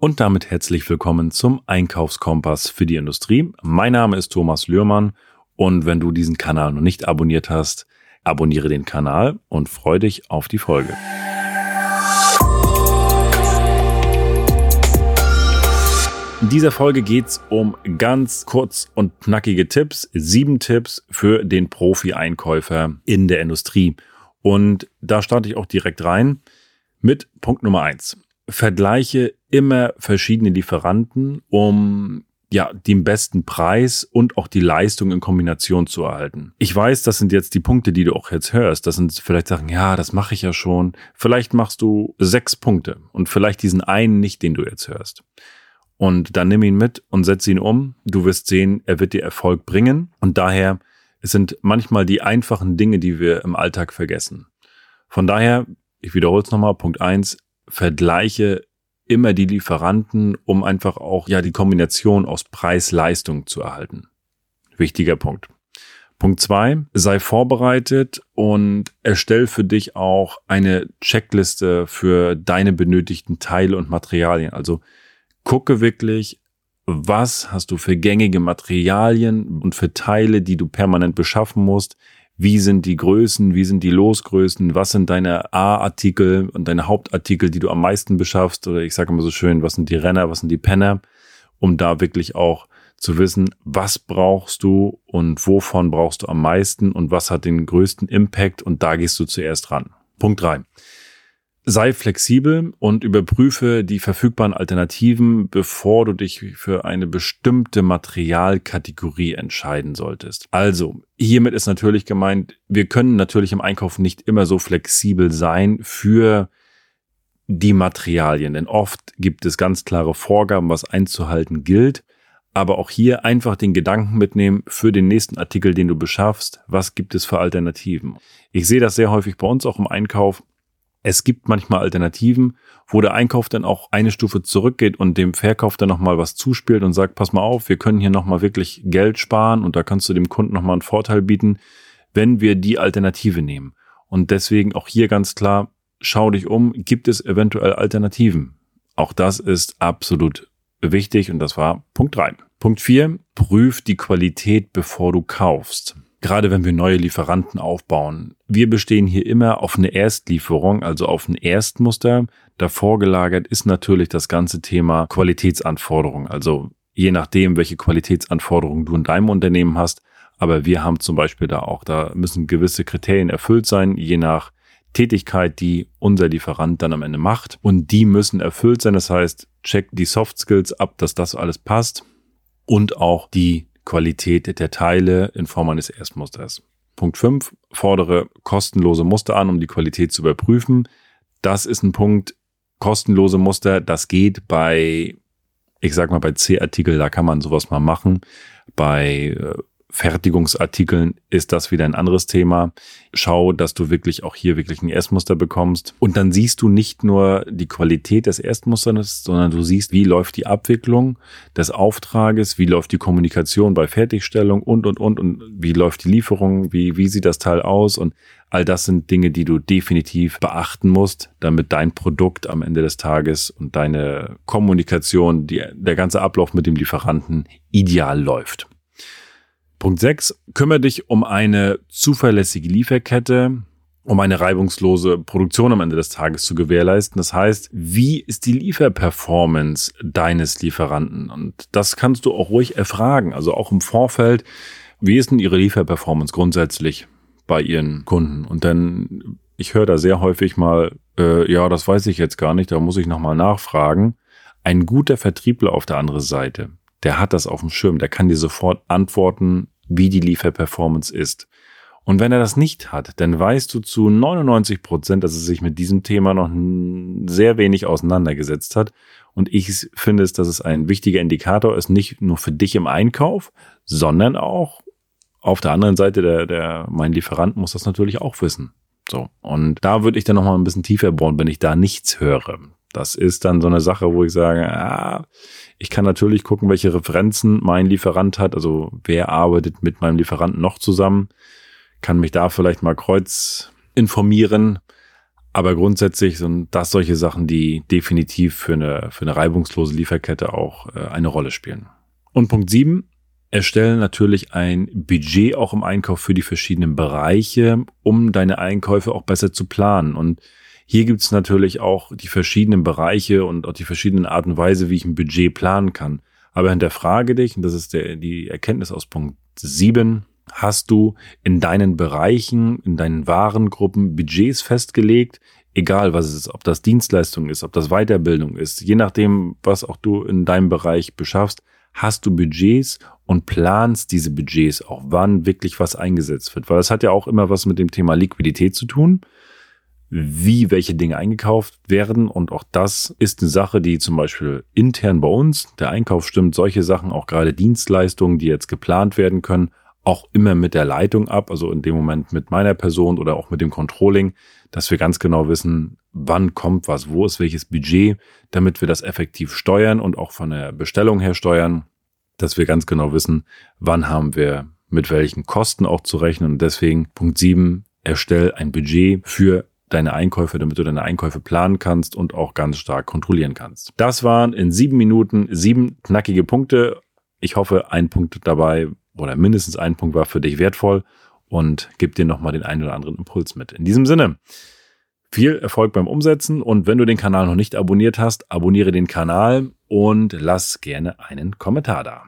Und damit herzlich willkommen zum Einkaufskompass für die Industrie. Mein Name ist Thomas Lührmann und wenn du diesen Kanal noch nicht abonniert hast, abonniere den Kanal und freue dich auf die Folge. In dieser Folge geht's um ganz kurz und knackige Tipps. Sieben Tipps für den Profi-Einkäufer in der Industrie. Und da starte ich auch direkt rein mit Punkt Nummer eins vergleiche immer verschiedene Lieferanten, um ja, den besten Preis und auch die Leistung in Kombination zu erhalten. Ich weiß, das sind jetzt die Punkte, die du auch jetzt hörst. Das sind vielleicht Sachen, ja, das mache ich ja schon. Vielleicht machst du sechs Punkte und vielleicht diesen einen nicht, den du jetzt hörst. Und dann nimm ihn mit und setz ihn um. Du wirst sehen, er wird dir Erfolg bringen. Und daher, es sind manchmal die einfachen Dinge, die wir im Alltag vergessen. Von daher, ich wiederhole es nochmal, Punkt eins vergleiche immer die Lieferanten, um einfach auch ja die Kombination aus Preis-Leistung zu erhalten. Wichtiger Punkt. Punkt zwei, sei vorbereitet und erstell für dich auch eine Checkliste für deine benötigten Teile und Materialien. Also gucke wirklich, was hast du für gängige Materialien und für Teile, die du permanent beschaffen musst, wie sind die Größen, wie sind die Losgrößen, was sind deine A-Artikel und deine Hauptartikel, die du am meisten beschaffst, oder ich sage immer so schön, was sind die Renner, was sind die Penner, um da wirklich auch zu wissen, was brauchst du und wovon brauchst du am meisten und was hat den größten Impact? Und da gehst du zuerst ran. Punkt drei sei flexibel und überprüfe die verfügbaren Alternativen, bevor du dich für eine bestimmte Materialkategorie entscheiden solltest. Also, hiermit ist natürlich gemeint, wir können natürlich im Einkauf nicht immer so flexibel sein für die Materialien, denn oft gibt es ganz klare Vorgaben, was einzuhalten gilt. Aber auch hier einfach den Gedanken mitnehmen für den nächsten Artikel, den du beschaffst. Was gibt es für Alternativen? Ich sehe das sehr häufig bei uns auch im Einkauf es gibt manchmal Alternativen, wo der Einkauf dann auch eine Stufe zurückgeht und dem Verkauf dann nochmal was zuspielt und sagt, pass mal auf, wir können hier nochmal wirklich Geld sparen und da kannst du dem Kunden nochmal einen Vorteil bieten, wenn wir die Alternative nehmen. Und deswegen auch hier ganz klar, schau dich um, gibt es eventuell Alternativen? Auch das ist absolut wichtig und das war Punkt drei. Punkt vier: prüf die Qualität, bevor du kaufst gerade wenn wir neue Lieferanten aufbauen. Wir bestehen hier immer auf eine Erstlieferung, also auf ein Erstmuster. Davor gelagert ist natürlich das ganze Thema Qualitätsanforderungen. Also je nachdem, welche Qualitätsanforderungen du in deinem Unternehmen hast. Aber wir haben zum Beispiel da auch, da müssen gewisse Kriterien erfüllt sein, je nach Tätigkeit, die unser Lieferant dann am Ende macht. Und die müssen erfüllt sein. Das heißt, check die Soft Skills ab, dass das alles passt. Und auch die Qualität der Teile in Form eines Erstmusters. Punkt 5. Fordere kostenlose Muster an, um die Qualität zu überprüfen. Das ist ein Punkt, kostenlose Muster, das geht bei, ich sag mal, bei C-Artikel, da kann man sowas mal machen. Bei äh, Fertigungsartikeln ist das wieder ein anderes Thema. Schau, dass du wirklich auch hier wirklich ein Erstmuster bekommst. Und dann siehst du nicht nur die Qualität des Erstmusters, sondern du siehst, wie läuft die Abwicklung des Auftrages, wie läuft die Kommunikation bei Fertigstellung und, und, und, und wie läuft die Lieferung, wie, wie sieht das Teil aus und all das sind Dinge, die du definitiv beachten musst, damit dein Produkt am Ende des Tages und deine Kommunikation, die, der ganze Ablauf mit dem Lieferanten ideal läuft. Punkt 6. Kümmere dich um eine zuverlässige Lieferkette, um eine reibungslose Produktion am Ende des Tages zu gewährleisten. Das heißt, wie ist die Lieferperformance deines Lieferanten? Und das kannst du auch ruhig erfragen. Also auch im Vorfeld, wie ist denn ihre Lieferperformance grundsätzlich bei ihren Kunden? Und dann, ich höre da sehr häufig mal, äh, ja, das weiß ich jetzt gar nicht, da muss ich nochmal nachfragen. Ein guter Vertriebler auf der anderen Seite, der hat das auf dem Schirm, der kann dir sofort antworten, wie die Lieferperformance ist. Und wenn er das nicht hat, dann weißt du zu 99 Prozent, dass er sich mit diesem Thema noch sehr wenig auseinandergesetzt hat. Und ich finde es, dass es ein wichtiger Indikator ist, nicht nur für dich im Einkauf, sondern auch auf der anderen Seite, der, der, mein Lieferant muss das natürlich auch wissen. So. Und da würde ich dann nochmal ein bisschen tiefer bohren, wenn ich da nichts höre. Das ist dann so eine Sache, wo ich sage, ah, ich kann natürlich gucken, welche Referenzen mein Lieferant hat, also wer arbeitet mit meinem Lieferanten noch zusammen, kann mich da vielleicht mal kreuz informieren. Aber grundsätzlich sind das solche Sachen, die definitiv für eine, für eine reibungslose Lieferkette auch äh, eine Rolle spielen. Und Punkt sieben Erstellen natürlich ein Budget auch im Einkauf für die verschiedenen Bereiche, um deine Einkäufe auch besser zu planen. Und hier gibt es natürlich auch die verschiedenen Bereiche und auch die verschiedenen Arten und Weise, wie ich ein Budget planen kann. Aber hinterfrage dich, und das ist der, die Erkenntnis aus Punkt sieben hast du in deinen Bereichen, in deinen Warengruppen Budgets festgelegt, egal was es ist, ob das Dienstleistung ist, ob das Weiterbildung ist, je nachdem, was auch du in deinem Bereich beschaffst, hast du Budgets und planst diese Budgets auch, wann wirklich was eingesetzt wird. Weil das hat ja auch immer was mit dem Thema Liquidität zu tun, wie welche Dinge eingekauft werden. Und auch das ist eine Sache, die zum Beispiel intern bei uns, der Einkauf stimmt solche Sachen, auch gerade Dienstleistungen, die jetzt geplant werden können, auch immer mit der Leitung ab, also in dem Moment mit meiner Person oder auch mit dem Controlling, dass wir ganz genau wissen, wann kommt was, wo ist welches Budget, damit wir das effektiv steuern und auch von der Bestellung her steuern, dass wir ganz genau wissen, wann haben wir mit welchen Kosten auch zu rechnen. Und deswegen Punkt 7, erstell ein Budget für deine Einkäufe, damit du deine Einkäufe planen kannst und auch ganz stark kontrollieren kannst. Das waren in sieben Minuten sieben knackige Punkte. Ich hoffe, ein Punkt dabei oder mindestens ein Punkt war für dich wertvoll und gib dir nochmal den einen oder anderen Impuls mit. In diesem Sinne, viel Erfolg beim Umsetzen und wenn du den Kanal noch nicht abonniert hast, abonniere den Kanal und lass gerne einen Kommentar da.